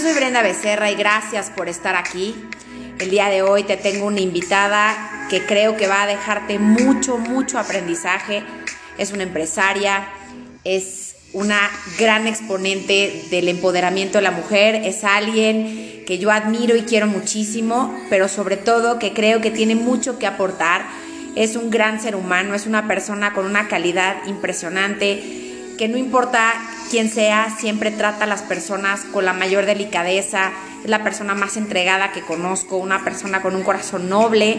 Soy Brenda Becerra y gracias por estar aquí. El día de hoy te tengo una invitada que creo que va a dejarte mucho, mucho aprendizaje. Es una empresaria, es una gran exponente del empoderamiento de la mujer, es alguien que yo admiro y quiero muchísimo, pero sobre todo que creo que tiene mucho que aportar. Es un gran ser humano, es una persona con una calidad impresionante, que no importa quién sea, siempre trata a las personas con la mayor delicadeza, es la persona más entregada que conozco, una persona con un corazón noble.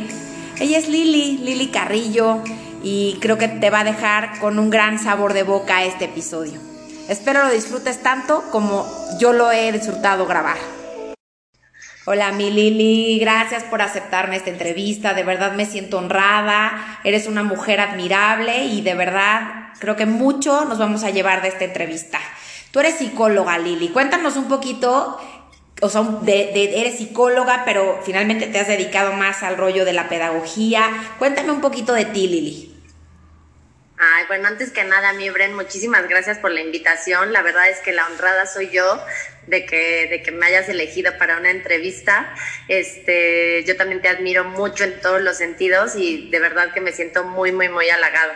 Ella es Lili, Lili Carrillo, y creo que te va a dejar con un gran sabor de boca este episodio. Espero lo disfrutes tanto como yo lo he disfrutado grabar. Hola mi Lili, gracias por aceptarme esta entrevista, de verdad me siento honrada, eres una mujer admirable y de verdad creo que mucho nos vamos a llevar de esta entrevista. Tú eres psicóloga Lili, cuéntanos un poquito, o sea, eres psicóloga pero finalmente te has dedicado más al rollo de la pedagogía, cuéntame un poquito de ti Lili. Ay, bueno, antes que nada, mi Bren, muchísimas gracias por la invitación. La verdad es que la honrada soy yo de que, de que me hayas elegido para una entrevista. Este, yo también te admiro mucho en todos los sentidos y de verdad que me siento muy, muy, muy halagada.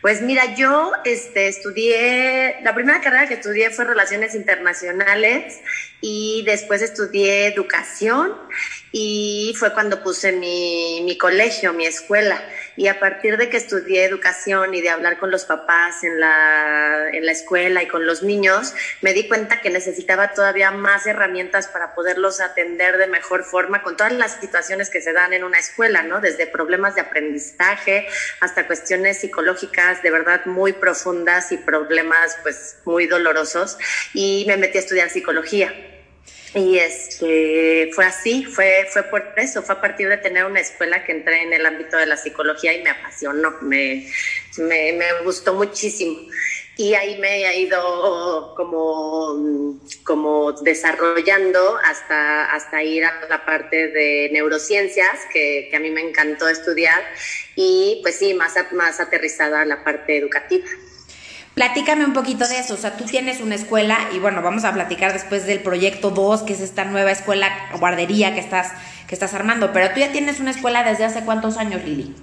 Pues mira, yo este, estudié, la primera carrera que estudié fue Relaciones Internacionales y después estudié Educación y fue cuando puse mi, mi, colegio, mi escuela. Y a partir de que estudié educación y de hablar con los papás en la, en la escuela y con los niños, me di cuenta que necesitaba todavía más herramientas para poderlos atender de mejor forma con todas las situaciones que se dan en una escuela, ¿no? Desde problemas de aprendizaje hasta cuestiones psicológicas de verdad muy profundas y problemas pues muy dolorosos. Y me metí a estudiar psicología. Y este, fue así, fue, fue por eso, fue a partir de tener una escuela que entré en el ámbito de la psicología y me apasionó, me, me, me gustó muchísimo. Y ahí me he ido como, como desarrollando hasta, hasta ir a la parte de neurociencias, que, que a mí me encantó estudiar, y pues sí, más, más aterrizada a la parte educativa. Platícame un poquito de eso, o sea, tú tienes una escuela y bueno, vamos a platicar después del proyecto 2, que es esta nueva escuela guardería que estás, que estás armando, pero tú ya tienes una escuela desde hace cuántos años, Lili?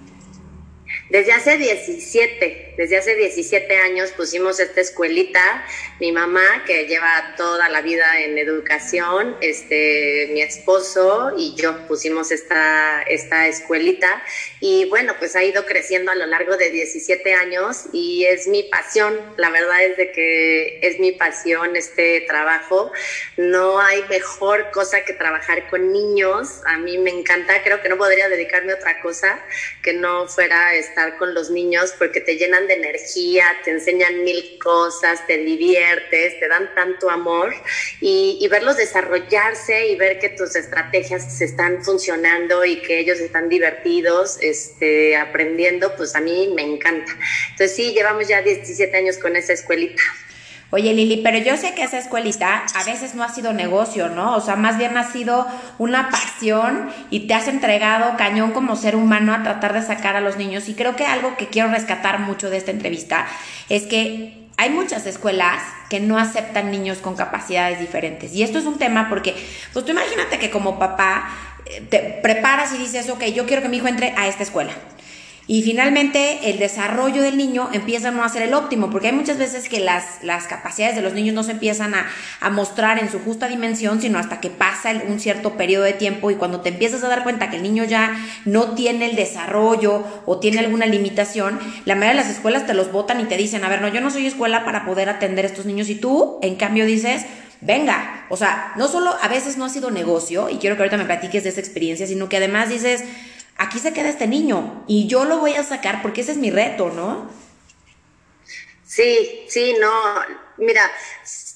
Desde hace 17, desde hace 17 años pusimos esta escuelita. Mi mamá, que lleva toda la vida en educación, este, mi esposo y yo pusimos esta, esta escuelita. Y bueno, pues ha ido creciendo a lo largo de 17 años y es mi pasión. La verdad es de que es mi pasión este trabajo. No hay mejor cosa que trabajar con niños. A mí me encanta, creo que no podría dedicarme a otra cosa que no fuera este con los niños porque te llenan de energía, te enseñan mil cosas, te diviertes, te dan tanto amor y, verlos desarrollarse y ver que tus estrategias se están funcionando y que ellos están divertidos, este, aprendiendo, pues a mí me encanta. Entonces sí, llevamos ya 17 años con esa escuelita. Oye Lili, pero yo sé que esa escuelita a veces no ha sido negocio, ¿no? O sea, más bien ha sido una pasión y te has entregado cañón como ser humano a tratar de sacar a los niños. Y creo que algo que quiero rescatar mucho de esta entrevista es que hay muchas escuelas que no aceptan niños con capacidades diferentes. Y esto es un tema porque, pues tú imagínate que como papá eh, te preparas y dices, ok, yo quiero que mi hijo entre a esta escuela. Y finalmente el desarrollo del niño empieza no a ser el óptimo, porque hay muchas veces que las, las capacidades de los niños no se empiezan a, a, mostrar en su justa dimensión, sino hasta que pasa un cierto periodo de tiempo y cuando te empiezas a dar cuenta que el niño ya no tiene el desarrollo o tiene alguna limitación, la mayoría de las escuelas te los votan y te dicen, a ver, no, yo no soy escuela para poder atender a estos niños y tú, en cambio, dices, venga, o sea, no solo a veces no ha sido negocio, y quiero que ahorita me platiques de esa experiencia, sino que además dices, aquí se queda este niño y yo lo voy a sacar porque ese es mi reto, ¿no? Sí, sí, no. Mira,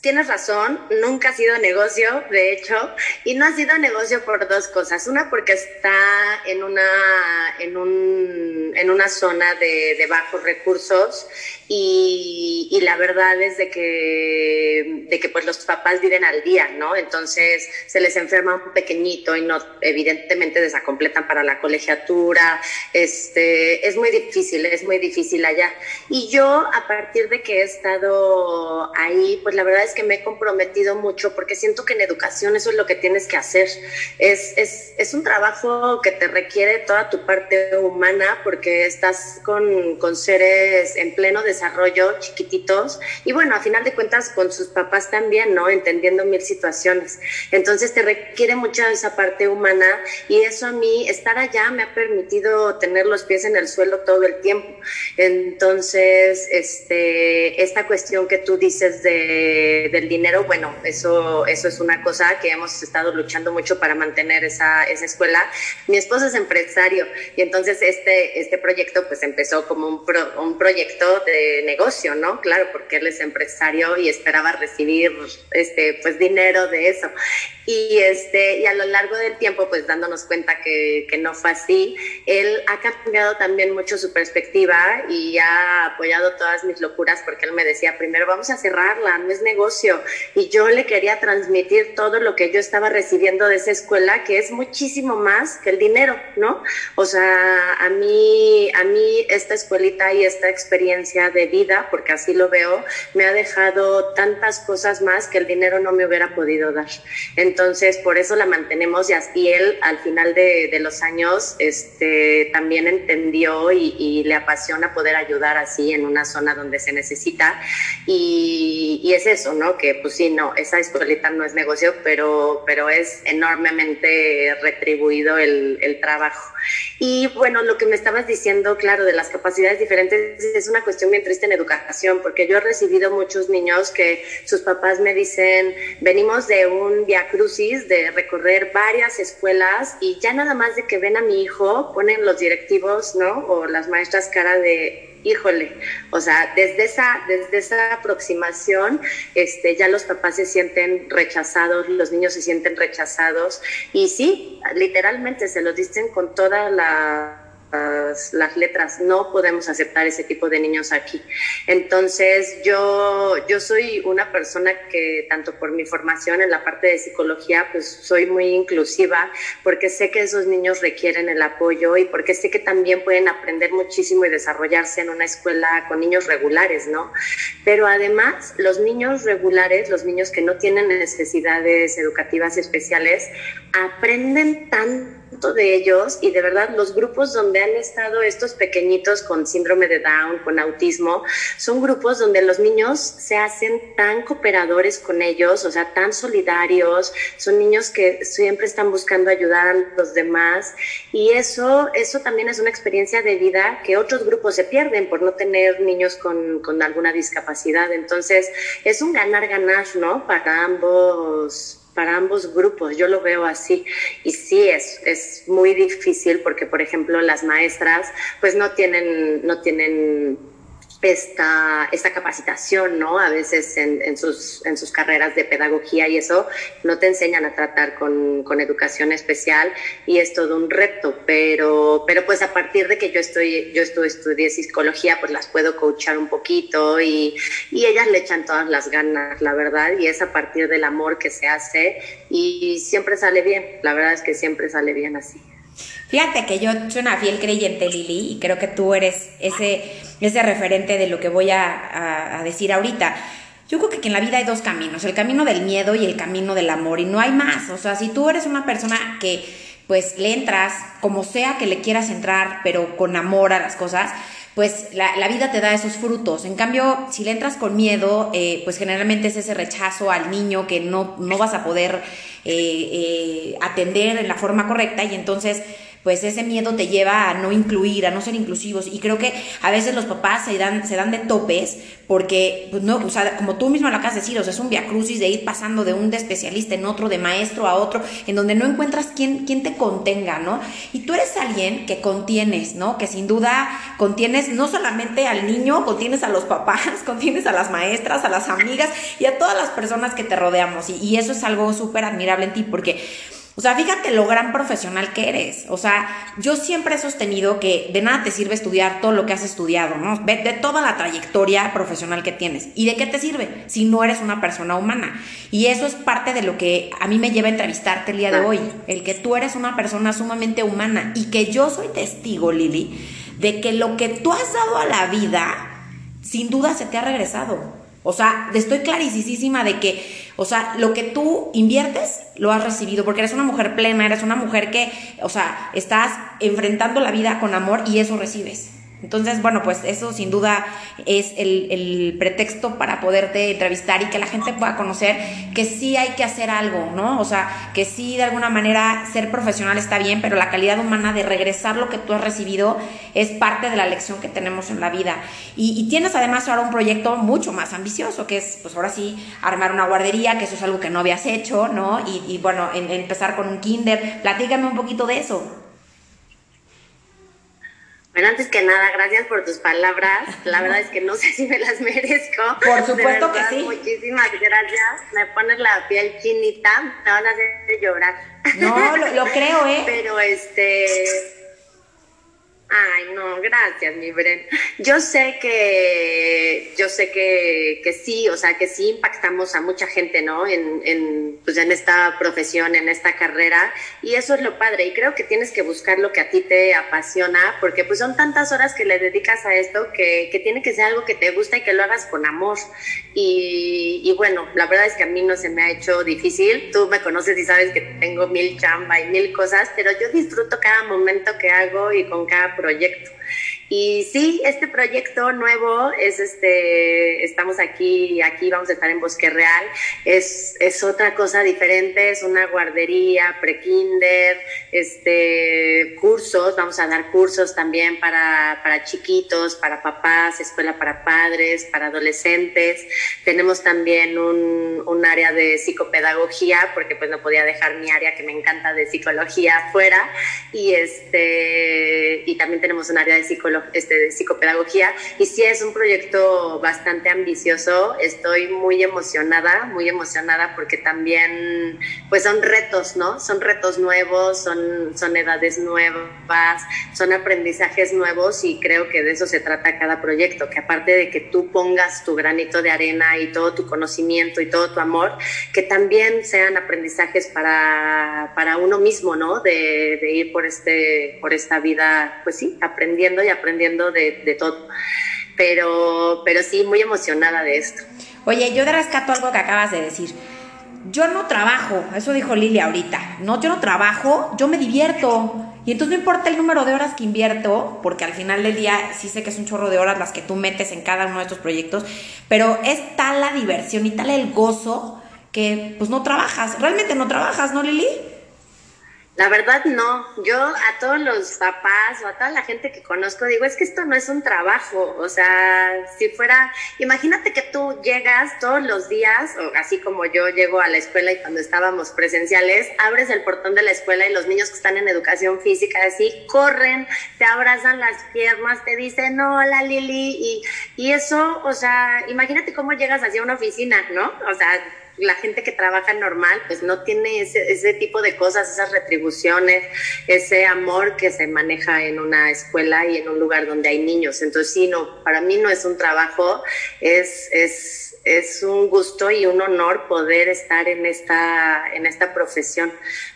tienes razón, nunca ha sido negocio, de hecho, y no ha sido negocio por dos cosas. Una, porque está en una, en un, en una zona de, bajos recursos y, y, la verdad es de que, de que pues los papás viven al día, ¿no? Entonces se les enferma un pequeñito y no, evidentemente desacompletan para la colegiatura, este, es muy difícil, es muy difícil allá. Y yo a partir de que he estado ahí, pues la verdad es que me he comprometido mucho porque siento que en educación eso es lo que tienes que hacer. Es, es, es un trabajo que te requiere toda tu parte humana porque estás con, con seres en pleno desarrollo, chiquititos, y bueno, a final de cuentas con sus papás también, ¿no? Entendiendo mil situaciones. Entonces te requiere mucha esa parte humana y eso a mí, estar allá me ha permitido tener los pies en el suelo todo el tiempo. Entonces, este, esta cuestión que tú dices de, del dinero, bueno, eso, eso es una cosa que hemos estado luchando mucho para mantener esa, esa escuela. Mi esposo es empresario y entonces este, este proyecto pues empezó como un, un proyecto de negocio, ¿no? Claro, porque él es empresario y esperaba recibir este, pues dinero de eso. Y, este, y a lo largo del tiempo, pues dándonos cuenta que, que, no fue así, él ha cambiado también mucho su perspectiva y ha apoyado todas mis locuras porque él me decía, primero vamos a cerrarla, no es negocio. Y yo le quería transmitir todo lo que yo estaba recibiendo de esa escuela, que es muchísimo más que el dinero, ¿no? O sea, a mí, a mí esta escuelita y esta experiencia de vida, porque así lo veo, me ha dejado tantas cosas más que el dinero no me hubiera podido dar. Entonces, por eso la mantenemos y, él al final de, de, los años este, también entendió y, y, le apasiona poder ayudar así en una zona donde se necesita. Y, y, es eso, ¿no? Que pues sí, no, esa escuelita no es negocio, pero, pero es enormemente retribuido el, el trabajo. Y bueno, lo que me estabas diciendo, claro, de las capacidades diferentes, es una cuestión bien triste en educación, porque yo he recibido muchos niños que sus papás me dicen, venimos de un via crucis, de recorrer varias escuelas, y ya nada más de que ven a mi hijo, ponen los directivos, ¿no? O las maestras cara de, híjole, o sea, desde esa, desde esa aproximación, este, ya los papás se sienten rechazados, los niños se sienten rechazados, y sí, literalmente se lo dicen con toda la las, letras. No podemos aceptar ese tipo de niños aquí. Entonces, yo, yo soy una persona que, tanto por mi formación en la parte de psicología, pues soy muy inclusiva, porque sé que esos niños requieren el apoyo y porque sé que también pueden aprender muchísimo y desarrollarse en una escuela con niños regulares, ¿no? Pero además, los niños regulares, los niños que no tienen necesidades educativas especiales, aprenden tan de ellos y de verdad los grupos donde han estado estos pequeñitos con síndrome de Down, con autismo, son grupos donde los niños se hacen tan cooperadores con ellos, o sea, tan solidarios, son niños que siempre están buscando ayudar a los demás y eso, eso también es una experiencia de vida que otros grupos se pierden por no tener niños con, con alguna discapacidad. Entonces, es un ganar-ganar, ¿no? Para ambos para ambos grupos, yo lo veo así. Y sí, es, es muy difícil porque, por ejemplo, las maestras pues no tienen, no tienen esta, esta capacitación, ¿no? A veces en, sus, en sus carreras de pedagogía y eso no te enseñan a tratar con, con, educación especial y es todo un reto, pero, pero pues a partir de que yo estoy, yo estuve, estudié psicología, pues las puedo coachar un poquito y, y ellas le echan todas las ganas, la verdad, y es a partir del amor que se hace y siempre sale bien, la verdad es que siempre sale bien así. Fíjate que yo soy una fiel creyente, Lili, y creo que tú eres ese, ese referente de lo que voy a, a, decir ahorita. Yo creo que, en la vida hay dos caminos, el camino del miedo y el camino del amor, y no hay más. O sea, si tú eres una persona que pues le entras, como sea que le quieras entrar, pero con amor a las cosas, pues la, la, vida te da esos frutos. En cambio, si le entras con miedo, eh, pues generalmente es ese rechazo al niño que no, no vas a poder eh, eh, atender en la forma correcta y entonces pues ese miedo te lleva a no incluir, a no ser inclusivos. Y creo que a veces los papás se dan, se dan de topes porque, pues no, o sea, como tú mismo lo acabas de decir, o sea, es un viacrucis de ir pasando de un de especialista en otro, de maestro a otro, en donde no encuentras quién, quién te contenga, ¿no? Y tú eres alguien que contienes, ¿no? Que sin duda contienes no solamente al niño, contienes a los papás, contienes a las maestras, a las amigas y a todas las personas que te rodeamos. Y, y eso es algo súper admirable en ti porque O sea, fíjate lo gran profesional que eres. O sea, yo siempre he sostenido que de nada te sirve estudiar todo lo que has estudiado, ¿no? De, toda la trayectoria profesional que tienes. ¿Y de qué te sirve si no eres una persona humana? Y eso es parte de lo que a mí me lleva a entrevistarte el día de hoy. El que tú eres una persona sumamente humana y que yo soy testigo, Lili, de que lo que tú has dado a la vida, sin duda se te ha regresado. O sea, estoy clarísima de que, o sea, lo que tú inviertes lo has recibido porque eres una mujer plena, eres una mujer que, o sea, estás enfrentando la vida con amor y eso recibes. Entonces, bueno, pues eso sin duda es el, pretexto para poderte entrevistar y que la gente pueda conocer que sí hay que hacer algo, ¿no? O sea, que sí de alguna manera ser profesional está bien, pero la calidad humana de regresar lo que tú has recibido es parte de la lección que tenemos en la vida. Y, tienes además ahora un proyecto mucho más ambicioso, que es, pues ahora sí, armar una guardería, que eso es algo que no habías hecho, ¿no? Y, bueno, empezar con un kinder. Platícame un poquito de eso. Bueno, antes que nada, gracias por tus palabras. La verdad es que no sé si me las merezco. Por supuesto que sí. Muchísimas gracias. Me pones la piel chinita. Me van a hacer llorar. No, lo, lo creo, ¿eh? Pero este Ay, no, gracias, mi Bren. Yo sé que, yo sé que, que sí, o sea, que sí impactamos a mucha gente, ¿no? En, en, pues en esta profesión, en esta carrera, y eso es lo padre. Y creo que tienes que buscar lo que a ti te apasiona, porque pues son tantas horas que le dedicas a esto que, que tiene que ser algo que te gusta y que lo hagas con amor. Y, y bueno, la verdad es que a mí no se me ha hecho difícil. Tú me conoces y sabes que tengo mil chamba y mil cosas, pero yo disfruto cada momento que hago y con cada proyecto. Y sí, este proyecto nuevo es este, estamos aquí, aquí vamos a estar en Bosque Real, es, es otra cosa diferente, es una guardería, prekinder, este, cursos, vamos a dar cursos también para, para chiquitos, para papás, escuela para padres, para adolescentes. Tenemos también un, un área de psicopedagogía, porque pues no podía dejar mi área que me encanta de psicología fuera, y este, y también tenemos un área de psicología este, de psicopedagogía y sí es un proyecto bastante ambicioso. Estoy muy emocionada, muy emocionada porque también pues son retos, ¿no? Son retos nuevos, son, son edades nuevas, son aprendizajes nuevos y creo que de eso se trata cada proyecto, que aparte de que tú pongas tu granito de arena y todo tu conocimiento y todo tu amor, que también sean aprendizajes para, para uno mismo, ¿no? De, de ir por, este, por esta vida, pues sí, aprendiendo y aprendiendo aprendiendo de, todo. Pero, pero sí, muy emocionada de esto. Oye, yo te rescato algo que acabas de decir. Yo no trabajo, eso dijo Lili ahorita. No, yo no trabajo, yo me divierto. Y entonces no importa el número de horas que invierto, porque al final del día sí sé que es un chorro de horas las que tú metes en cada uno de estos proyectos, pero es tal la diversión y tal el gozo que pues no trabajas. Realmente no trabajas, ¿no, Lili? La verdad no, yo a todos los papás o a toda la gente que conozco digo, es que esto no es un trabajo, o sea, si fuera, imagínate que tú llegas todos los días, o así como yo llego a la escuela y cuando estábamos presenciales, abres el portón de la escuela y los niños que están en educación física así corren, te abrazan las piernas, te dicen, hola Lili, y, y eso, o sea, imagínate cómo llegas hacia una oficina, ¿no? O sea, la gente que trabaja normal, pues no tiene ese, tipo de cosas, esas retribuciones, ese amor que se maneja en una escuela y en un lugar donde hay niños. Entonces, sí, no, para mí no es un trabajo, es, es, es un gusto y un honor poder estar en esta, en esta profesión,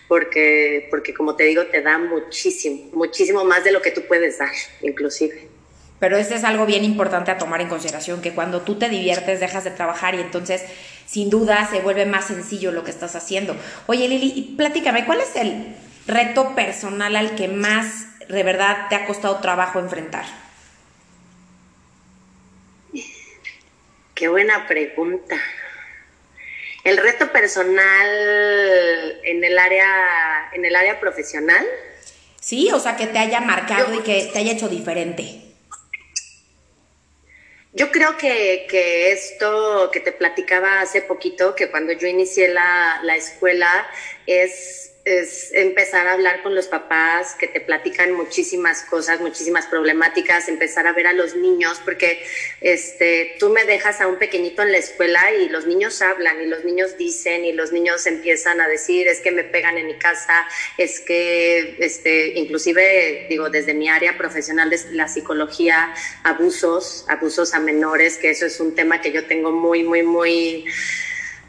porque, porque como te digo, te da muchísimo, muchísimo más de lo que tú puedes dar, inclusive. Pero este es algo bien importante a tomar en consideración, que cuando tú te diviertes dejas de trabajar y entonces sin duda se vuelve más sencillo lo que estás haciendo. Oye Lili, platícame, ¿cuál es el reto personal al que más de verdad te ha costado trabajo enfrentar? Qué buena pregunta. El reto personal en el área, en el área profesional. Sí, o sea, que te haya marcado y que te haya hecho diferente. Yo creo que, que, esto que te platicaba hace poquito, que cuando yo inicié la, la escuela, es es empezar a hablar con los papás que te platican muchísimas cosas, muchísimas problemáticas, empezar a ver a los niños, porque este, tú me dejas a un pequeñito en la escuela y los niños hablan y los niños dicen y los niños empiezan a decir es que me pegan en mi casa, es que, este, inclusive, digo, desde mi área profesional de la psicología, abusos, abusos a menores, que eso es un tema que yo tengo muy, muy, muy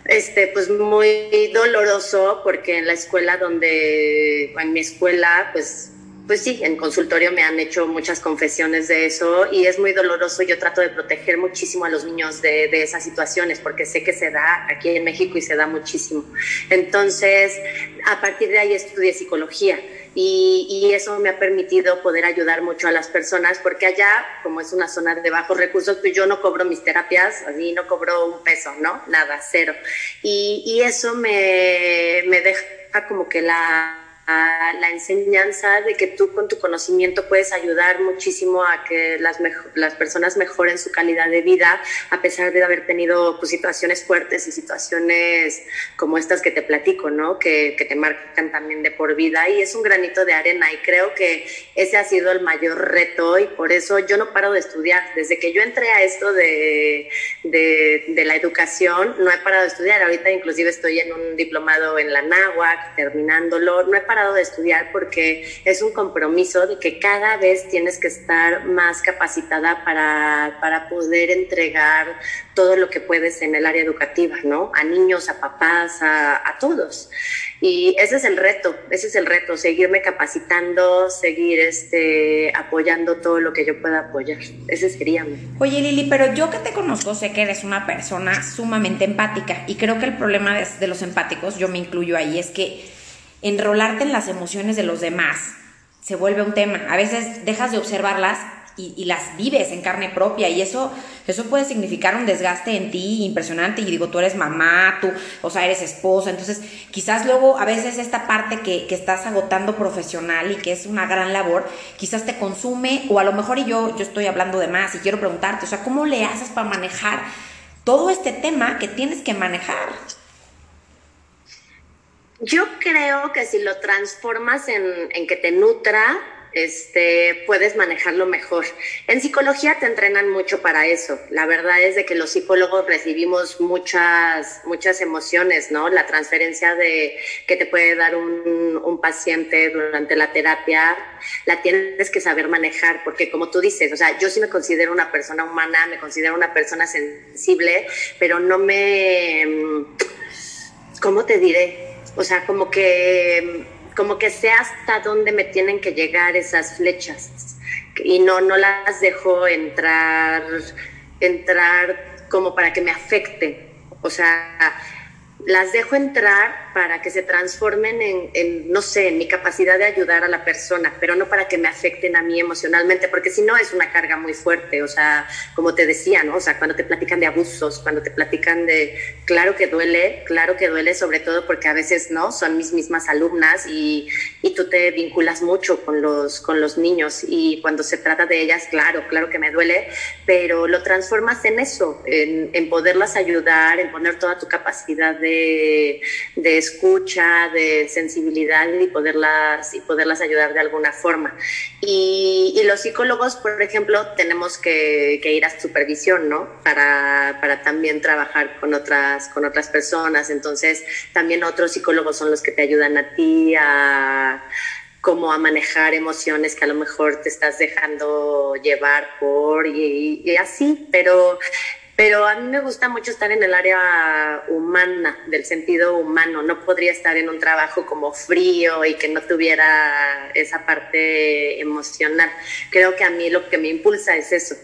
este, pues muy doloroso porque en la escuela donde, en mi escuela, pues, pues sí, en consultorio me han hecho muchas confesiones de eso y es muy doloroso. Yo trato de proteger muchísimo a los niños de, de esas situaciones porque sé que se da aquí en México y se da muchísimo. Entonces, a partir de ahí estudié psicología y, eso me ha permitido poder ayudar mucho a las personas porque allá, como es una zona de bajos recursos, pues yo no cobro mis terapias, así no cobro un peso, ¿no? Nada, cero. Y, y eso me, me deja como que la la enseñanza de que tú con tu conocimiento puedes ayudar muchísimo a que las, las personas mejoren su calidad de vida a pesar de haber tenido pues, situaciones fuertes y situaciones como estas que te platico, ¿no? Que, que, te marcan también de por vida y es un granito de arena y creo que ese ha sido el mayor reto y por eso yo no paro de estudiar. Desde que yo entré a esto de, de, de la educación, no he parado de estudiar. Ahorita inclusive estoy en un diplomado en la NAWAC, terminándolo. No he parado de estudiar porque es un compromiso de que cada vez tienes que estar más capacitada para, para poder entregar todo lo que puedes en el área educativa, ¿no? A niños, a papás, a, a todos. Y ese es el reto, ese es el reto, seguirme capacitando, seguir este, apoyando todo lo que yo pueda apoyar. Ese sería. Oye Lili, pero yo que te conozco sé que eres una persona sumamente empática y creo que el problema de, de los empáticos, yo me incluyo ahí, es que enrolarte en las emociones de los demás se vuelve un tema. A veces dejas de observarlas y, las vives en carne propia y eso, eso puede significar un desgaste en ti impresionante y digo, tú eres mamá, tú, o sea, eres esposa, entonces quizás luego a veces esta parte que, que estás agotando profesional y que es una gran labor, quizás te consume o a lo mejor y yo, yo estoy hablando de más y quiero preguntarte, o sea, ¿cómo le haces para manejar todo este tema que tienes que manejar? Yo creo que si lo transformas en, que te nutra, este, puedes manejarlo mejor. En psicología te entrenan mucho para eso. La verdad es de que los psicólogos recibimos muchas, muchas emociones, ¿no? La transferencia de que te puede dar un, un paciente durante la terapia, la tienes que saber manejar, porque como tú dices, o sea, yo sí me considero una persona humana, me considero una persona sensible, pero no me, ¿cómo te diré? O sea, como que, como que sé hasta dónde me tienen que llegar esas flechas y no, no las dejo entrar, entrar como para que me afecten. O sea, las dejo entrar para que se transformen en, no sé, en mi capacidad de ayudar a la persona, pero no para que me afecten a mí emocionalmente, porque si no es una carga muy fuerte, o sea, como te decía, ¿no? O sea, cuando te platican de abusos, cuando te platican de, claro que duele, claro que duele, sobre todo porque a veces, ¿no? Son mis mismas alumnas y, y tú te vinculas mucho con los, con los niños y cuando se trata de ellas, claro, claro que me duele, pero lo transformas en eso, en, en poderlas ayudar, en poner toda tu capacidad de de, escucha, de sensibilidad y poderlas, y poderlas ayudar de alguna forma. Y, los psicólogos, por ejemplo, tenemos que, ir a supervisión, ¿no? Para, también trabajar con otras, con otras personas. Entonces, también otros psicólogos son los que te ayudan a ti a como a manejar emociones que a lo mejor te estás dejando llevar por y así, pero pero a mí me gusta mucho estar en el área humana, del sentido humano. No podría estar en un trabajo como frío y que no tuviera esa parte emocional. Creo que a mí lo que me impulsa es eso.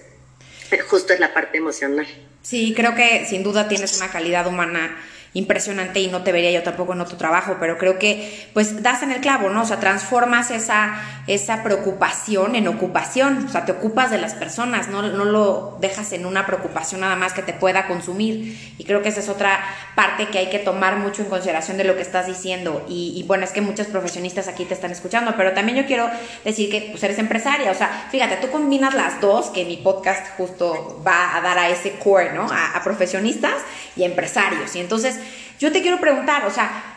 Justo es la parte emocional. Sí, creo que sin duda tienes una calidad humana impresionante y no te vería yo tampoco en otro trabajo, pero creo que pues das en el clavo, ¿no? O sea, transformas esa, esa preocupación en ocupación, o sea, te ocupas de las personas, no, no lo dejas en una preocupación nada más que te pueda consumir. Y creo que esa es otra parte que hay que tomar mucho en consideración de lo que estás diciendo. Y, bueno, es que muchos profesionistas aquí te están escuchando, pero también yo quiero decir que pues, eres empresaria, o sea, fíjate, tú combinas las dos, que mi podcast justo va a dar a ese core, ¿no? a, a profesionistas y empresarios. Y entonces yo te quiero preguntar, o sea,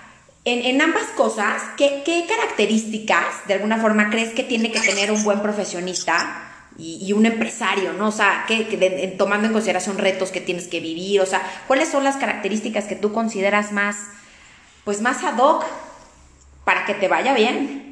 en, ambas cosas, ¿qué, características de alguna forma crees que tiene que tener un buen profesionista y, un empresario, ¿no? O sea, que, tomando en consideración retos que tienes que vivir, o sea, ¿cuáles son las características que tú consideras más, pues más ad hoc para que te vaya bien,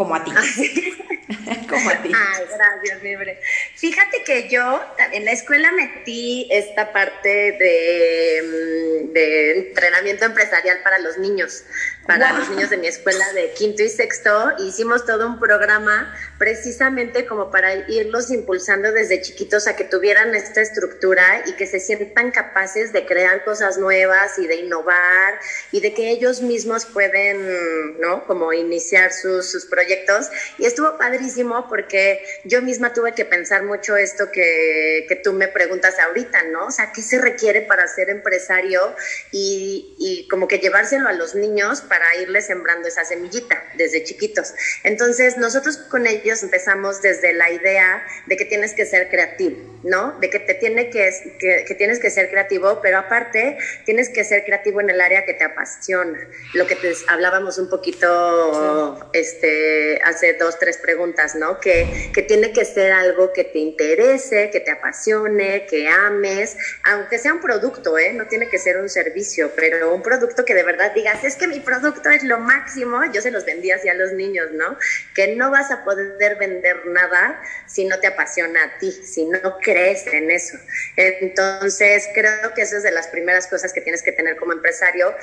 como a ti? como a ti. Ay, gracias, Libre. Fíjate que yo en la escuela metí esta parte de, mm, de entrenamiento empresarial para los niños para los niños de mi escuela de quinto y sexto. Hicimos todo un programa precisamente como para irlos impulsando desde chiquitos a que tuvieran esta estructura y que se sientan capaces de crear cosas nuevas y de innovar y de que ellos mismos pueden, ¿no? Como iniciar sus, sus proyectos. Y estuvo padrísimo porque yo misma tuve que pensar mucho esto que, que tú me preguntas ahorita, ¿no? O sea, ¿qué se requiere para ser empresario y, y como que llevárselo a los niños para irles sembrando esa semillita desde chiquitos. Entonces, nosotros con ellos empezamos desde la idea de que tienes que ser creativo, ¿no? De que te tiene que, que, tienes que ser creativo, pero aparte tienes que ser creativo en el área que te apasiona. Lo que te hablábamos un poquito este, hace dos, tres preguntas, ¿no? Que, que tiene que ser algo que te interese, que te apasione, que ames, aunque sea un producto, ¿eh? No tiene que ser un servicio, pero un producto que de verdad digas, es que mi producto es lo máximo, yo se los vendía así a los niños, ¿no? Que no vas a poder vender nada si no te apasiona a ti, si no crees en eso. Entonces, creo que eso es de las primeras cosas que tienes que tener como empresario.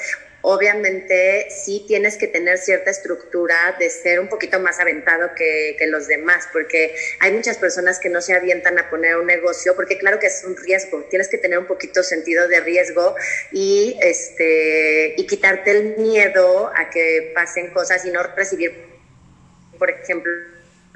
Obviamente, sí tienes que tener cierta estructura de ser un poquito más aventado que, que los demás, porque hay muchas personas que no se avientan a poner un negocio, porque claro que es un riesgo, tienes que tener un poquito sentido de riesgo y, este, y quitarte el miedo a que pasen cosas y no recibir, por ejemplo,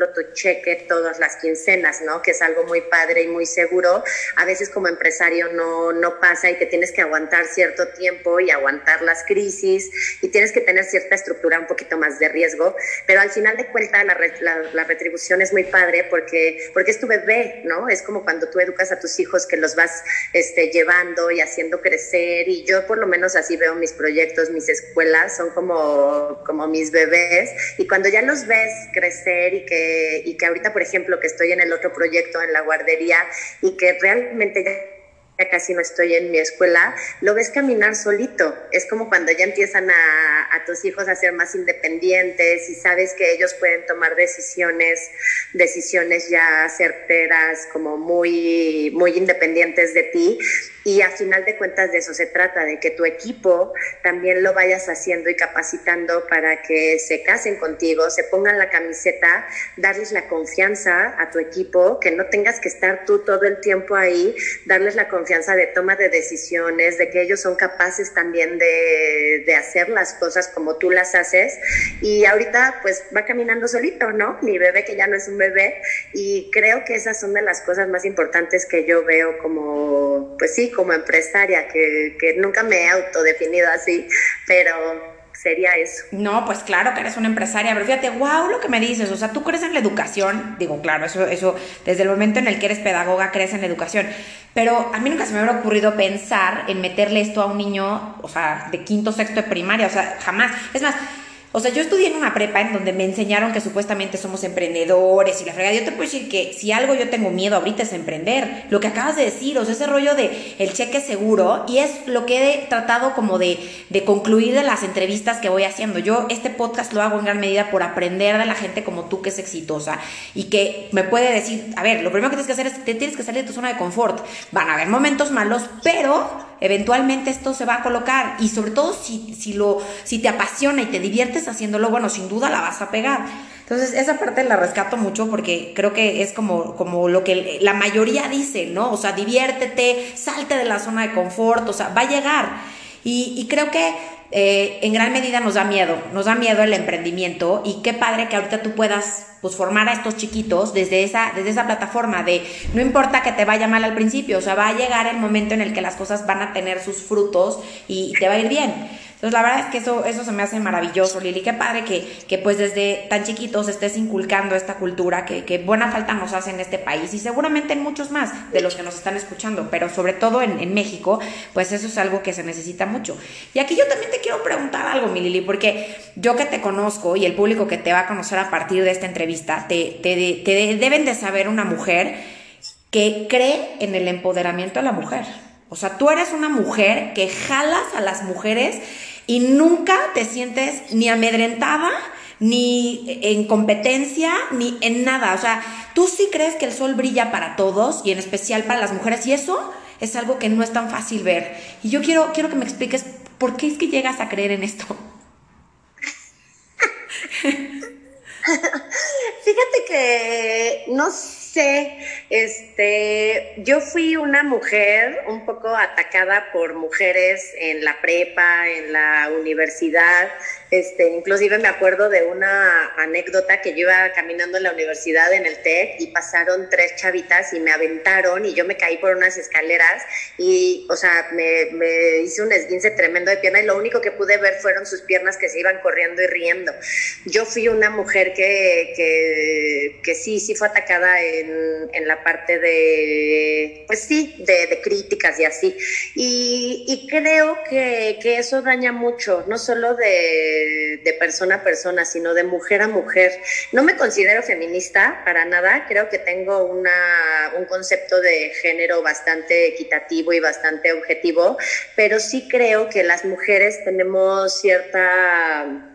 tu cheque todas las quincenas, ¿no? Que es algo muy padre y muy seguro. A veces como empresario no, no pasa y te tienes que aguantar cierto tiempo y aguantar las crisis y tienes que tener cierta estructura un poquito más de riesgo, pero al final de cuentas la, la, retribución es muy padre porque, porque es tu bebé, ¿no? Es como cuando tú educas a tus hijos que los vas este, llevando y haciendo crecer y yo por lo menos así veo mis proyectos, mis escuelas, son como, como mis bebés y cuando ya los ves crecer y que y que ahorita, por ejemplo, que estoy en el otro proyecto en la guardería y que realmente ya casi no estoy en mi escuela, lo ves caminar solito. Es como cuando ya empiezan a, a, tus hijos a ser más independientes y sabes que ellos pueden tomar decisiones, decisiones ya certeras, como muy, muy independientes de ti. Y a final de cuentas de eso se trata, de que tu equipo también lo vayas haciendo y capacitando para que se casen contigo, se pongan la camiseta, darles la confianza a tu equipo, que no tengas que estar tú todo el tiempo ahí, darles la confianza de toma de decisiones, de que ellos son capaces también de, de hacer las cosas como tú las haces. Y ahorita pues va caminando solito, ¿no? Mi bebé que ya no es un bebé. Y creo que esas son de las cosas más importantes que yo veo como, pues sí, como empresaria, que, que nunca me he autodefinido así, pero sería eso. No, pues claro que eres una empresaria, pero fíjate, wow, lo que me dices, o sea, tú crees en la educación, digo, claro, eso, eso, desde el momento en el que eres pedagoga, crees en la educación, pero a mí nunca se me hubiera ocurrido pensar en meterle esto a un niño, o sea, de quinto, sexto de primaria, o sea, jamás. Es más, o sea, yo estudié en una prepa en donde me enseñaron que supuestamente somos emprendedores y la fregada. Yo te puedo decir que si algo yo tengo miedo ahorita es emprender. Lo que acabas de decir, o sea, ese rollo de el cheque seguro y es lo que he tratado como de, de concluir de las entrevistas que voy haciendo. Yo este podcast lo hago en gran medida por aprender de la gente como tú que es exitosa y que me puede decir, a ver, lo primero que tienes que hacer es que tienes que salir de tu zona de confort. Van a haber momentos malos, pero eventualmente esto se va a colocar y sobre todo si, si, lo, si te apasiona y te diviertes haciéndolo, bueno, sin duda la vas a pegar. Entonces, esa parte la rescato mucho porque creo que es como, como lo que la mayoría dice, ¿no? O sea, diviértete, salte de la zona de confort, o sea, va a llegar. Y, creo que eh, en gran medida nos da miedo, nos da miedo el emprendimiento y qué padre que ahorita tú puedas pues formar a estos chiquitos desde esa, desde esa plataforma de no importa que te vaya mal al principio, o sea, va a llegar el momento en el que las cosas van a tener sus frutos y te va a ir bien. Entonces, la verdad es que eso, eso se me hace maravilloso, Lili. Qué padre que, que pues desde tan chiquitos estés inculcando esta cultura que, que, buena falta nos hace en este país y seguramente en muchos más de los que nos están escuchando, pero sobre todo en, en México, pues eso es algo que se necesita mucho. Y aquí yo también te quiero preguntar algo, mi Lili, porque yo que te conozco y el público que te va a conocer a partir de esta entrevista, te, te, te deben de saber una mujer que cree en el empoderamiento de la mujer. O sea, tú eres una mujer que jalas a las mujeres y nunca te sientes ni amedrentada, ni en competencia, ni en nada. O sea, tú sí crees que el sol brilla para todos y en especial para las mujeres y eso es algo que no es tan fácil ver. Y yo quiero, quiero que me expliques por qué es que llegas a creer en esto. Fíjate que no sé, este, yo fui una mujer un poco atacada por mujeres en la prepa, en la universidad, este, inclusive me acuerdo de una anécdota que yo iba caminando en la universidad en el TEC y pasaron tres chavitas y me aventaron y yo me caí por unas escaleras y, o sea, me, me hice un esguince tremendo de pierna y lo único que pude ver fueron sus piernas que se iban corriendo y riendo. Yo fui una mujer que, que, que sí, sí fue atacada en, en, la parte de, pues sí, de, de críticas y así. Y, y creo que, que eso daña mucho, no solo de de, persona a persona, sino de mujer a mujer. No me considero feminista para nada, creo que tengo una, un concepto de género bastante equitativo y bastante objetivo, pero sí creo que las mujeres tenemos cierta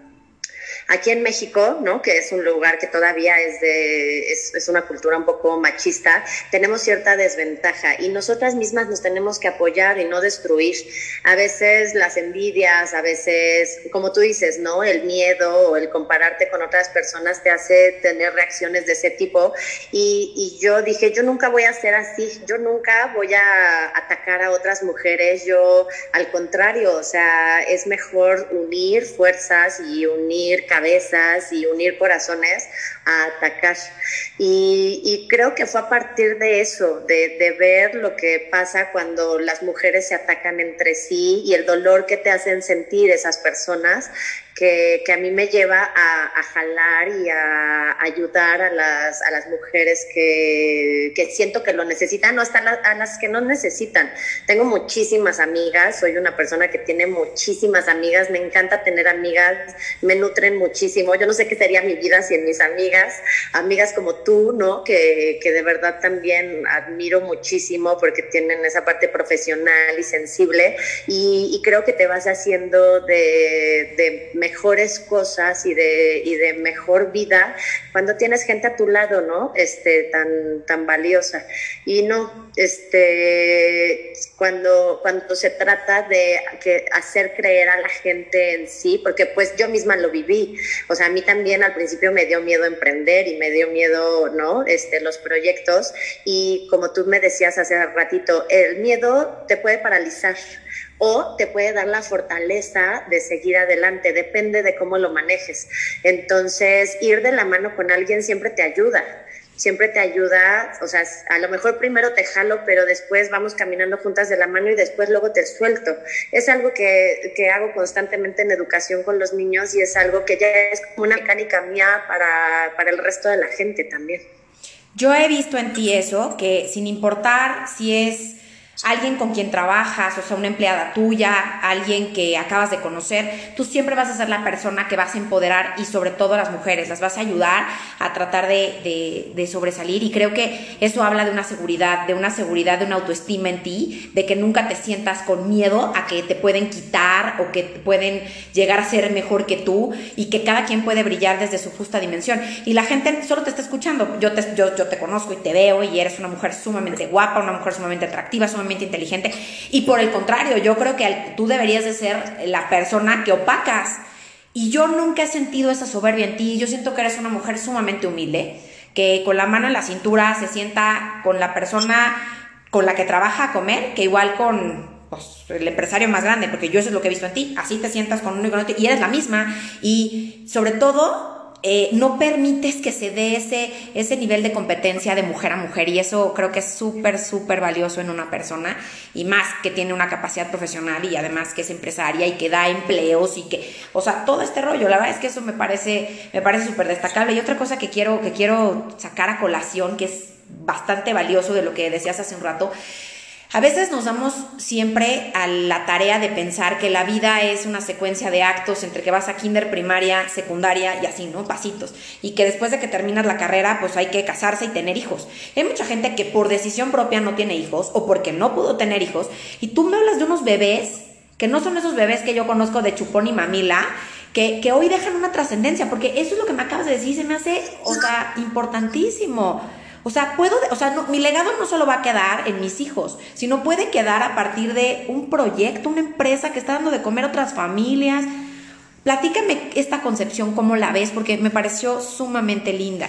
Aquí en México, ¿no? que es un lugar que todavía es, de, es, es, una cultura un poco machista, tenemos cierta desventaja y nosotras mismas nos tenemos que apoyar y no destruir. A veces las envidias, a veces, como tú dices, ¿no? el miedo o el compararte con otras personas te hace tener reacciones de ese tipo. Y, y yo dije, yo nunca voy a ser así, yo nunca voy a atacar a otras mujeres, yo al contrario, o sea, es mejor unir fuerzas y unir cabezas y unir corazones a atacar. Y, creo que fue a partir de eso, de, ver lo que pasa cuando las mujeres se atacan entre sí y el dolor que te hacen sentir esas personas, que, que, a mí me lleva a, a, jalar y a ayudar a las, a las mujeres que, que siento que lo necesitan o hasta la, a las que no necesitan. Tengo muchísimas amigas, soy una persona que tiene muchísimas amigas, me encanta tener amigas, me nutren muchísimo. Yo no sé qué sería mi vida sin mis amigas, amigas como tú, ¿no? Que, que de verdad también admiro muchísimo porque tienen esa parte profesional y sensible y, y creo que te vas haciendo de, de mejores cosas y de, y de mejor vida cuando tienes gente a tu lado, ¿no? Este, tan, tan valiosa. Y no, este, cuando, cuando se trata de que hacer creer a la gente en sí, porque pues yo misma lo viví. O sea, a mí también al principio me dio miedo emprender y me dio miedo, ¿no? Este, los proyectos. Y como tú me decías hace ratito, el miedo te puede paralizar o te puede dar la fortaleza de seguir adelante, depende de cómo lo manejes. Entonces, ir de la mano con alguien siempre te ayuda, siempre te ayuda, o sea, a lo mejor primero te jalo, pero después vamos caminando juntas de la mano y después luego te suelto. Es algo que, que hago constantemente en educación con los niños y es algo que ya es como una mecánica mía para, para el resto de la gente también. Yo he visto en ti eso, que sin importar si es alguien con quien trabajas, o sea, una empleada tuya, alguien que acabas de conocer, tú siempre vas a ser la persona que vas a empoderar y sobre todo a las mujeres, las vas a ayudar a tratar de, de, sobresalir y creo que eso habla de una seguridad, de una seguridad, de una autoestima en ti, de que nunca te sientas con miedo a que te pueden quitar o que pueden llegar a ser mejor que tú y que cada quien puede brillar desde su justa dimensión. Y la gente solo te está escuchando, yo te, yo, yo te conozco y te veo y eres una mujer sumamente guapa, una mujer sumamente atractiva, sumamente inteligente. Y por el contrario, yo creo que tú deberías de ser la persona que opacas. Y yo nunca he sentido esa soberbia en ti. Yo siento que eres una mujer sumamente humilde, que con la mano en la cintura se sienta con la persona con la que trabaja a comer, que igual con pues, el empresario más grande, porque yo eso es lo que he visto en ti. Así te sientas con uno y con otro y eres la misma. Y sobre todo eh, no permites que se dé ese, ese nivel de competencia de mujer a mujer y eso creo que es súper, súper valioso en una persona y más que tiene una capacidad profesional y además que es empresaria y que da empleos y que, o sea, todo este rollo, la verdad es que eso me parece, me parece súper destacable. Y otra cosa que quiero, que quiero sacar a colación, que es bastante valioso de lo que decías hace un rato, a veces nos damos siempre a la tarea de pensar que la vida es una secuencia de actos entre que vas a kinder, primaria, secundaria y así, ¿no? Pasitos. Y que después de que terminas la carrera, pues hay que casarse y tener hijos. Hay mucha gente que por decisión propia no tiene hijos o porque no pudo tener hijos. Y tú me hablas de unos bebés que no son esos bebés que yo conozco de chupón y mamila, que, que hoy dejan una trascendencia, porque eso es lo que me acabas de decir, se me hace, o sea, importantísimo. O sea, puedo, o sea, mi legado no solo va a quedar en mis hijos, sino puede quedar a partir de un proyecto, una empresa que está dando de comer a otras familias. Platícame esta concepción, cómo la ves, porque me pareció sumamente linda.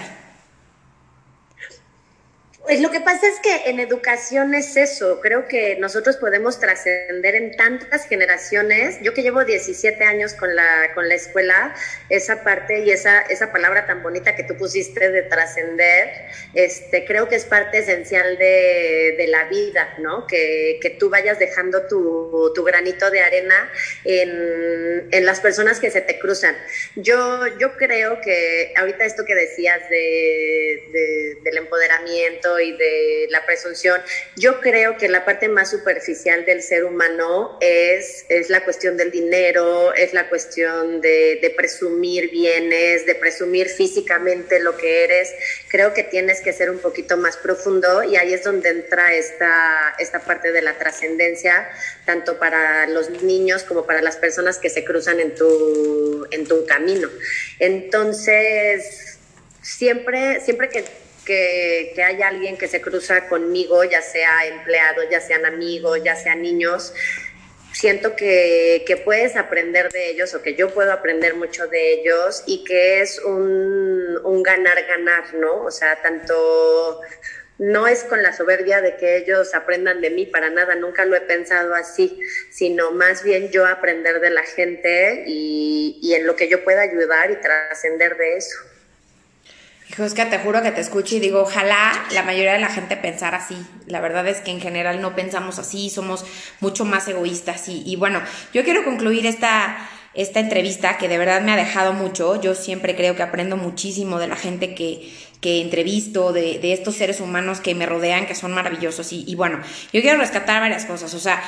Pues lo que pasa es que en educación es eso, creo que nosotros podemos trascender en tantas generaciones. Yo que llevo 17 años con la, con la escuela, esa parte y esa, esa palabra tan bonita que tú pusiste de trascender, este, creo que es parte esencial de, de la vida, ¿no? Que, que, tú vayas dejando tu, tu granito de arena en, en, las personas que se te cruzan. Yo, yo creo que ahorita esto que decías de, de, del empoderamiento, y de la presunción, yo creo que la parte más superficial del ser humano es, es la cuestión del dinero, es la cuestión de, de presumir bienes, de presumir físicamente lo que eres. Creo que tienes que ser un poquito más profundo y ahí es donde entra esta, esta parte de la trascendencia, tanto para los niños como para las personas que se cruzan en tu, en tu camino. Entonces, siempre, siempre que que, que haya alguien que se cruza conmigo, ya sea empleado, ya sean amigos, ya sean niños, siento que, que, puedes aprender de ellos o que yo puedo aprender mucho de ellos y que es un, ganar-ganar, ¿no? O sea, tanto no es con la soberbia de que ellos aprendan de mí, para nada, nunca lo he pensado así, sino más bien yo aprender de la gente y en lo que yo pueda ayudar y trascender de eso. Hijo, es que te juro que te escucho y digo, ojalá la mayoría de la gente pensara así. La verdad es que en general no pensamos así, somos mucho más egoístas. Y, y bueno, yo quiero concluir esta, esta entrevista que de verdad me ha dejado mucho. Yo siempre creo que aprendo muchísimo de la gente que, que entrevisto, de, de estos seres humanos que me rodean, que son maravillosos. Y, y bueno, yo quiero rescatar varias cosas. O sea,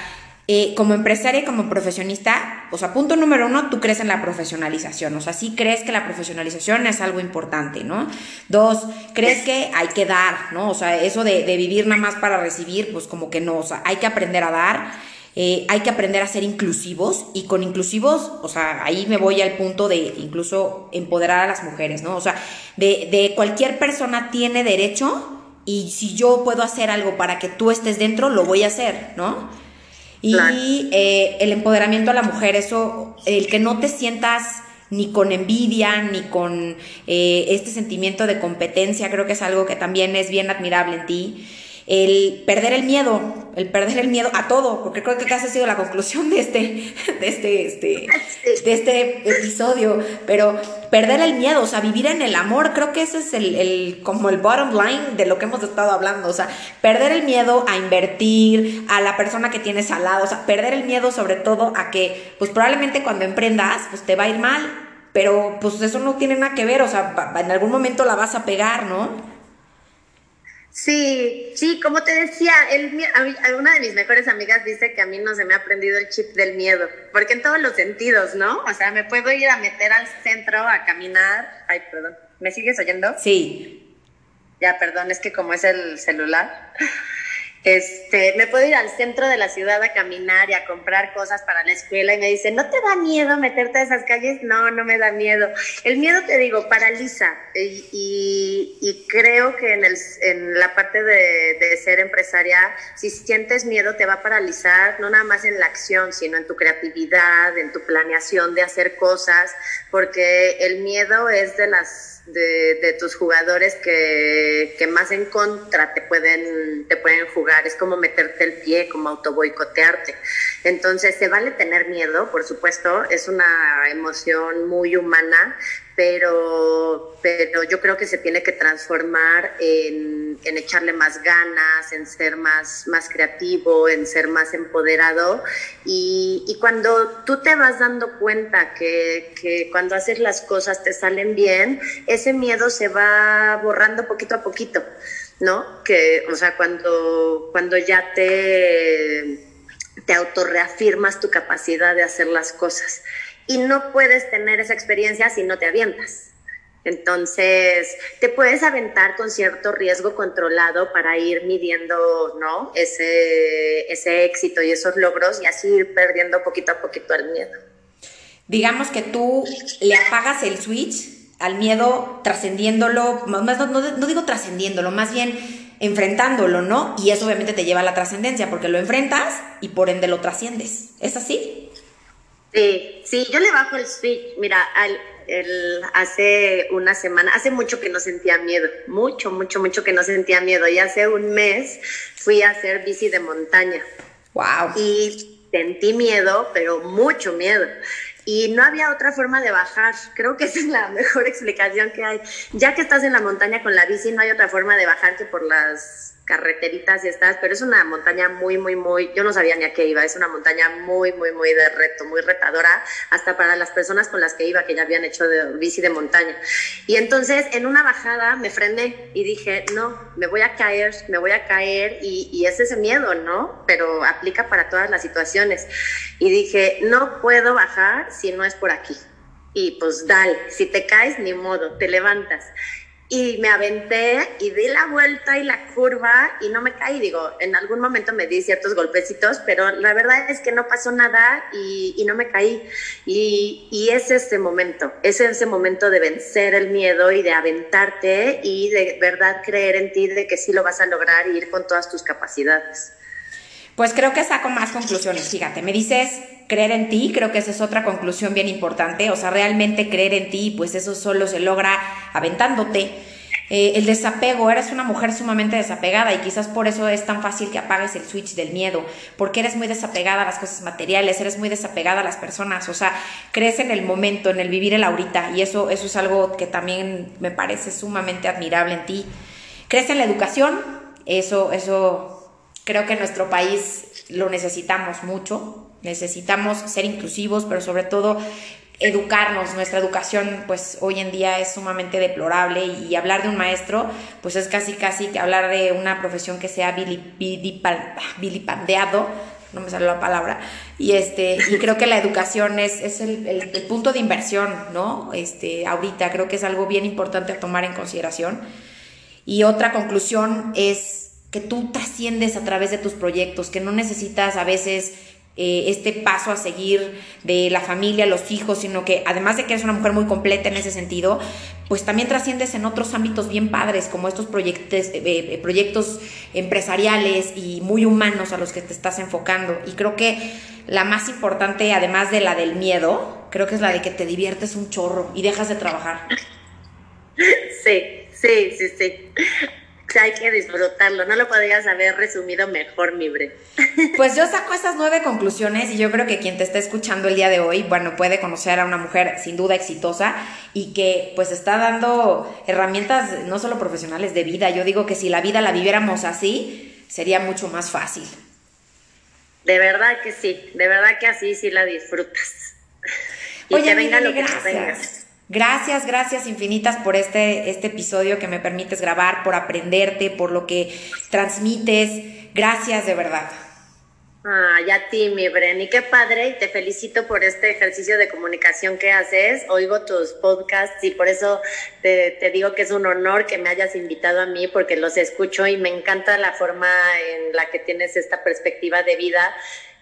eh, como empresaria y como profesionista, o sea, punto número uno, tú crees en la profesionalización, o sea, sí crees que la profesionalización es algo importante, ¿no? Dos, crees que hay que dar, ¿no? O sea, eso de, vivir nada más para recibir, pues como que no, o sea, hay que aprender a dar. Eh, hay que aprender a ser inclusivos y con inclusivos, o sea, ahí me voy al punto de incluso empoderar a las mujeres, ¿no? O sea, de, de cualquier persona tiene derecho y si yo puedo hacer algo para que tú estés dentro, lo voy a hacer, ¿no? Y eh, el empoderamiento a la mujer, eso, el que no te sientas ni con envidia, ni con eh, este sentimiento de competencia, creo que es algo que también es bien admirable en ti el perder el miedo, el perder el miedo a todo, porque creo que casi ha sido la conclusión de este, de este, este, de este episodio, pero perder el miedo, o sea, vivir en el amor, creo que ese es el, el, como el bottom line de lo que hemos estado hablando, o sea, perder el miedo a invertir, a la persona que tienes al lado, o sea, perder el miedo sobre todo a que, pues probablemente cuando emprendas, pues te va a ir mal, pero pues eso no tiene nada que ver, o sea, en algún momento la vas a pegar, ¿no? Sí, sí, como te decía, el, a una de mis mejores amigas dice que a mí no se me ha aprendido el chip del miedo, porque en todos los sentidos, ¿no? O sea, me puedo ir a meter al centro a caminar. Ay, perdón, ¿me sigues oyendo? Sí. Ya, perdón, es que como es el celular. Este, me puedo ir al centro de la ciudad a caminar y a comprar cosas para la escuela y me dice, ¿no te da miedo meterte a esas calles? No, no me da miedo. El miedo, te digo, paraliza y, y, creo que en, el, en la parte de, de, ser empresaria, si sientes miedo te va a paralizar, no nada más en la acción, sino en tu creatividad, en tu planeación de hacer cosas, porque el miedo es de las de, tus jugadores que, que, más en contra te pueden, te pueden jugar. Es como meterte el pie, como autoboicotearte. Entonces, se vale tener miedo, por supuesto, es una emoción muy humana, pero, pero yo creo que se tiene que transformar en, en, echarle más ganas, en ser más, más creativo, en ser más empoderado. Y, y cuando tú te vas dando cuenta que, que, cuando haces las cosas te salen bien, ese miedo se va borrando poquito a poquito, ¿no? Que, o sea, cuando, cuando ya te te autorreafirmas tu capacidad de hacer las cosas. Y no puedes tener esa experiencia si no te avientas. Entonces, te puedes aventar con cierto riesgo controlado para ir midiendo, ¿no? Ese, ese éxito y esos logros y así ir perdiendo poquito a poquito el miedo. Digamos que tú le apagas el switch al miedo trascendiéndolo, más no, no digo trascendiéndolo, más bien enfrentándolo, ¿no? Y eso obviamente te lleva a la trascendencia, porque lo enfrentas y por ende lo trasciendes. ¿Es así? Sí, sí, yo le bajo el switch. Mira, al, el, hace una semana, hace mucho que no sentía miedo, mucho, mucho, mucho que no sentía miedo. Y hace un mes fui a hacer bici de montaña. Wow. Y sentí miedo, pero mucho miedo y no había otra forma de bajar. Creo que esa es la mejor explicación que hay. Ya que estás en la montaña con la bici, no hay otra forma de bajar que por las carreteritas y estás, pero es una montaña muy, muy, muy, yo no sabía ni a qué iba, es una montaña muy, muy, muy de reto, muy retadora, hasta para las personas con las que iba, que ya habían hecho de bici de montaña. Y entonces en una bajada me frené y dije, no, me voy a caer, me voy a caer, y, y es ese miedo, ¿no? Pero aplica para todas las situaciones. Y dije, no puedo bajar si no es por aquí. Y pues dale, si te caes, ni modo, te levantas y me aventé y di la vuelta y la curva y no me caí. Digo, en algún momento me di ciertos golpecitos, pero la verdad es que no pasó nada y, y no me caí. Y, y, es ese momento, es ese momento de vencer el miedo y de aventarte y de verdad creer en ti de que sí lo vas a lograr y ir con todas tus capacidades. Pues creo que saco más conclusiones. Fíjate, me dices creer en ti, creo que esa es otra conclusión bien importante. O sea, realmente creer en ti, pues eso solo se logra aventándote. Eh, el desapego, eres una mujer sumamente desapegada y quizás por eso es tan fácil que apagues el switch del miedo, porque eres muy desapegada a las cosas materiales, eres muy desapegada a las personas, o sea, crees en el momento, en el vivir el ahorita y eso, eso es algo que también me parece sumamente admirable en ti. Crees en la educación, eso, eso Creo que nuestro país lo necesitamos mucho, necesitamos ser inclusivos, pero sobre todo educarnos. Nuestra educación, pues hoy en día es sumamente deplorable y, hablar de un maestro, pues es casi, casi hablar de una profesión que sea vilipandeado, no me sale la palabra, y este, y creo que la educación es, es el, el, el, punto de inversión, ¿no? Este, ahorita creo que es algo bien importante a tomar en consideración. Y otra conclusión es que tú trasciendes a través de tus proyectos, que no necesitas a veces eh, este paso a seguir de la familia, los hijos, sino que además de que eres una mujer muy completa en ese sentido, pues también trasciendes en otros ámbitos bien padres, como estos proyectos, eh, eh, proyectos empresariales y muy humanos a los que te estás enfocando. Y creo que la más importante, además de la del miedo, creo que es la de que te diviertes un chorro y dejas de trabajar. Sí, sí, sí, sí hay que disfrutarlo. No lo podrías haber resumido mejor, Mibre. Pues yo saco estas nueve conclusiones y yo creo que quien te está escuchando el día de hoy, bueno, puede conocer a una mujer sin duda exitosa y que pues está dando herramientas no solo profesionales de vida. Yo digo que si la vida la viviéramos así, sería mucho más fácil. De verdad que sí, de verdad que así sí la disfrutas. Y Oye, que venga lo que gracias. Gracias, gracias infinitas por este, este episodio que me permites grabar, por aprenderte, por lo que transmites. Gracias de verdad. Ah, ya ti, mi Bren, qué padre, y te felicito por este ejercicio de comunicación que haces. Oigo tus podcasts y por eso te, te, digo que es un honor que me hayas invitado a mí, porque los escucho y me encanta la forma en la que tienes esta perspectiva de vida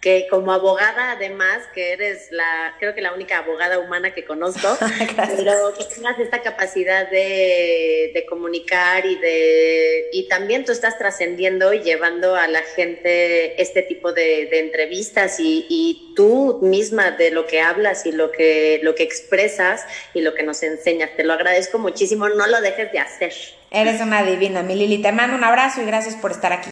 que como abogada además, que eres la, creo que la única abogada humana que conozco, pero que tengas esta capacidad de, de, comunicar y de, y también tú estás trascendiendo y llevando a la gente este tipo de, de entrevistas y, y, tú misma de lo que hablas y lo que, lo que expresas y lo que nos enseñas. Te lo agradezco muchísimo, no lo dejes de hacer. Eres una divina, mi Lili. Te mando un abrazo y gracias por estar aquí.